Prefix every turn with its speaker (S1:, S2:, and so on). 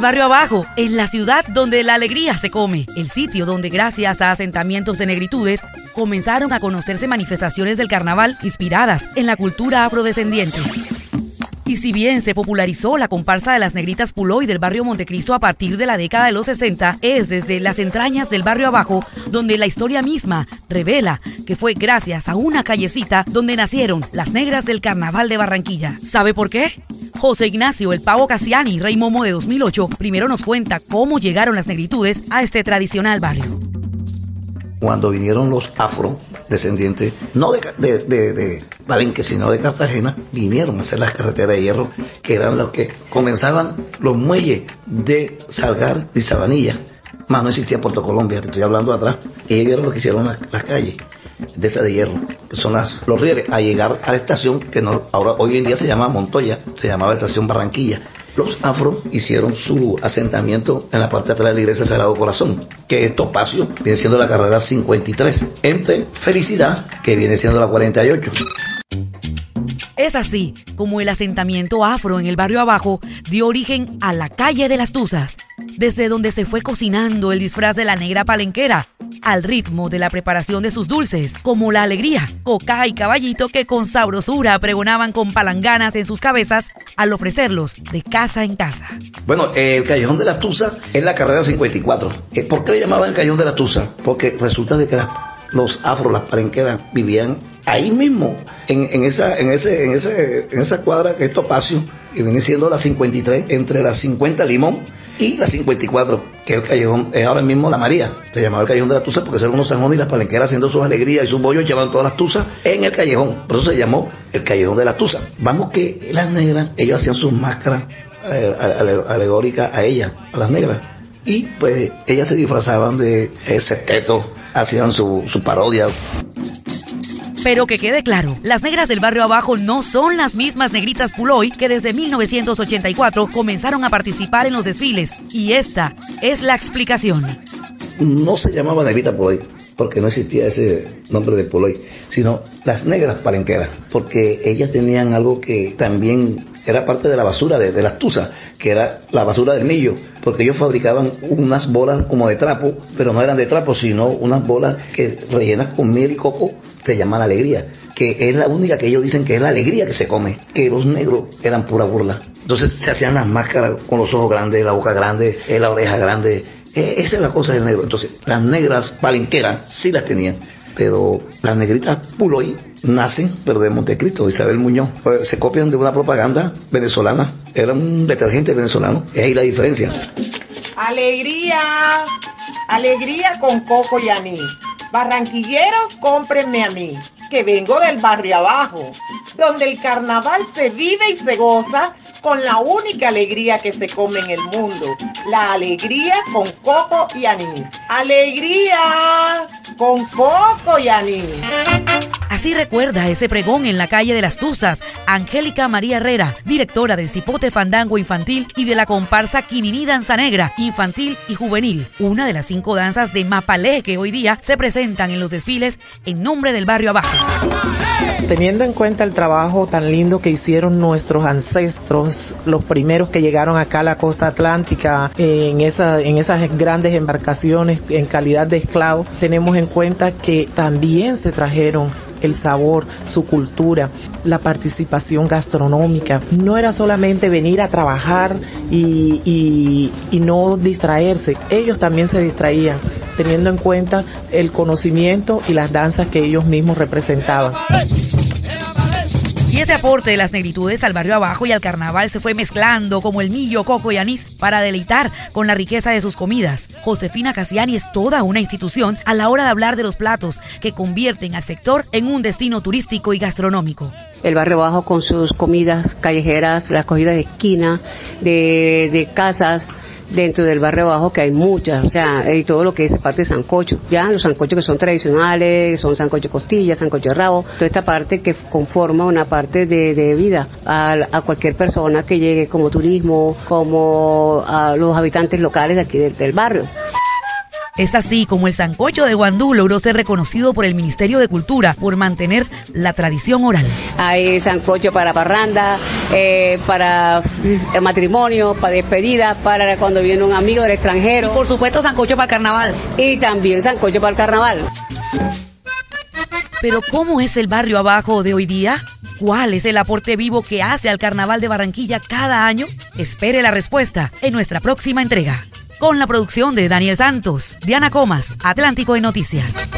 S1: barrio abajo, en la ciudad donde la alegría se come, el sitio donde gracias a asentamientos de negritudes comenzaron a conocerse manifestaciones del carnaval inspiradas en la cultura afrodescendiente. Y si bien se popularizó la comparsa de las negritas Puloy del barrio Montecristo a partir de la década de los 60, es desde las entrañas del barrio abajo donde la historia misma revela que fue gracias a una callecita donde nacieron las negras del carnaval de Barranquilla. ¿Sabe por qué? José Ignacio El Pavo Cassiani, Rey Momo de 2008, primero nos cuenta cómo llegaron las negritudes a este tradicional barrio
S2: cuando vinieron los afro descendientes, no de, de, de, Palenque, sino de Cartagena, vinieron a hacer las carreteras de hierro, que eran los que comenzaban los muelles de Salgar y Sabanilla. Más no existía Puerto Colombia, te estoy hablando atrás. Ellos vieron lo que hicieron las, calles de esa de hierro, que son las, los rieles, a llegar a la estación que ahora hoy en día se llama Montoya, se llamaba estación Barranquilla. Los afro hicieron su asentamiento en la parte de atrás de la iglesia Sagrado Corazón, que es Topacio, viene siendo la carrera 53, entre Felicidad, que viene siendo la 48.
S1: Es así como el asentamiento afro en el barrio abajo dio origen a la calle de las Tuzas, desde donde se fue cocinando el disfraz de la negra palenquera, al ritmo de la preparación de sus dulces, como la alegría, coca y caballito que con sabrosura pregonaban con palanganas en sus cabezas al ofrecerlos de casa en casa.
S2: Bueno, el Callejón de la Tusa es la carrera 54. Eh, ¿Por qué le llamaban el Callejón de la Tusa? Porque resulta de que los afro, las palenqueras, vivían ahí mismo, en, esa, en, ese, en, ese, en esa cuadra que que viene siendo la 53, entre la 50 Limón y la 54, que es el callejón, es ahora mismo la María. Se llamaba el callejón de la Tusa porque eran unos sajones y las palenqueras haciendo sus alegrías y sus bollos llevaban todas las tuzas en el callejón. Por eso se llamó el callejón de la Tusa. Vamos que las negras, ellos hacían sus máscaras eh, alegóricas a ellas, a las negras. Y pues ellas se disfrazaban de ese teto, hacían su, su parodia.
S1: Pero que quede claro, las negras del barrio abajo no son las mismas negritas Puloy que desde 1984 comenzaron a participar en los desfiles. Y esta es la explicación.
S2: No se llamaba negrita Puloy porque no existía ese nombre de Puloy, sino las negras palenqueras, porque ellas tenían algo que también era parte de la basura de, de las tuzas, que era la basura del millo, porque ellos fabricaban unas bolas como de trapo, pero no eran de trapo, sino unas bolas que rellenas con miel y coco, se llaman alegría, que es la única que ellos dicen que es la alegría que se come, que los negros eran pura burla. Entonces se hacían las máscaras con los ojos grandes, la boca grande, la oreja grande, eh, esa es la cosa del negro. Entonces, las negras palenqueras sí las tenían, pero las negritas Puloy nacen, pero de Montecristo, Isabel Muñoz. Pues, se copian de una propaganda venezolana. Era un detergente venezolano. Es ahí la diferencia.
S3: Alegría, alegría con coco y anís. Barranquilleros, cómprenme a mí, que vengo del barrio abajo, donde el carnaval se vive y se goza con la única alegría que se come en el mundo, la alegría con coco y anís. Alegría con coco y anís.
S1: Así recuerda ese pregón en la calle de las Tuzas, Angélica María Herrera, directora del Cipote Fandango Infantil y de la comparsa Quininí Danza Negra, infantil y juvenil, una de las cinco danzas de Mapalé que hoy día se presentan en los desfiles en nombre del barrio abajo.
S4: Teniendo en cuenta el trabajo tan lindo que hicieron nuestros ancestros, los primeros que llegaron acá a la costa atlántica en, esa, en esas grandes embarcaciones en calidad de esclavos, tenemos en cuenta que también se trajeron el sabor, su cultura, la participación gastronómica. No era solamente venir a trabajar y no distraerse, ellos también se distraían, teniendo en cuenta el conocimiento y las danzas que ellos mismos representaban.
S1: Y ese aporte de las negritudes al barrio abajo y al carnaval se fue mezclando como el millo, coco y anís para deleitar con la riqueza de sus comidas. Josefina Casiani es toda una institución a la hora de hablar de los platos que convierten al sector en un destino turístico y gastronómico.
S5: El barrio abajo con sus comidas callejeras, las comidas de esquina, de, de casas, dentro del barrio abajo que hay muchas, o sea, y todo lo que es parte de sancocho, ya los sancochos que son tradicionales, son sancocho costilla, sancocho rabo, toda esta parte que conforma una parte de, vida a, cualquier persona que llegue como turismo, como a los habitantes locales de aquí del barrio.
S1: Es así como el sancocho de Guandú logró ser reconocido por el Ministerio de Cultura por mantener la tradición oral.
S5: Hay sancocho para parranda, eh, para eh, matrimonio, para despedida, para cuando viene un amigo del extranjero.
S1: Y por supuesto sancocho para el carnaval.
S5: Y también sancocho para el carnaval.
S1: Pero ¿cómo es el barrio abajo de hoy día? ¿Cuál es el aporte vivo que hace al Carnaval de Barranquilla cada año? Espere la respuesta en nuestra próxima entrega. Con la producción de Daniel Santos, Diana Comas, Atlántico de Noticias.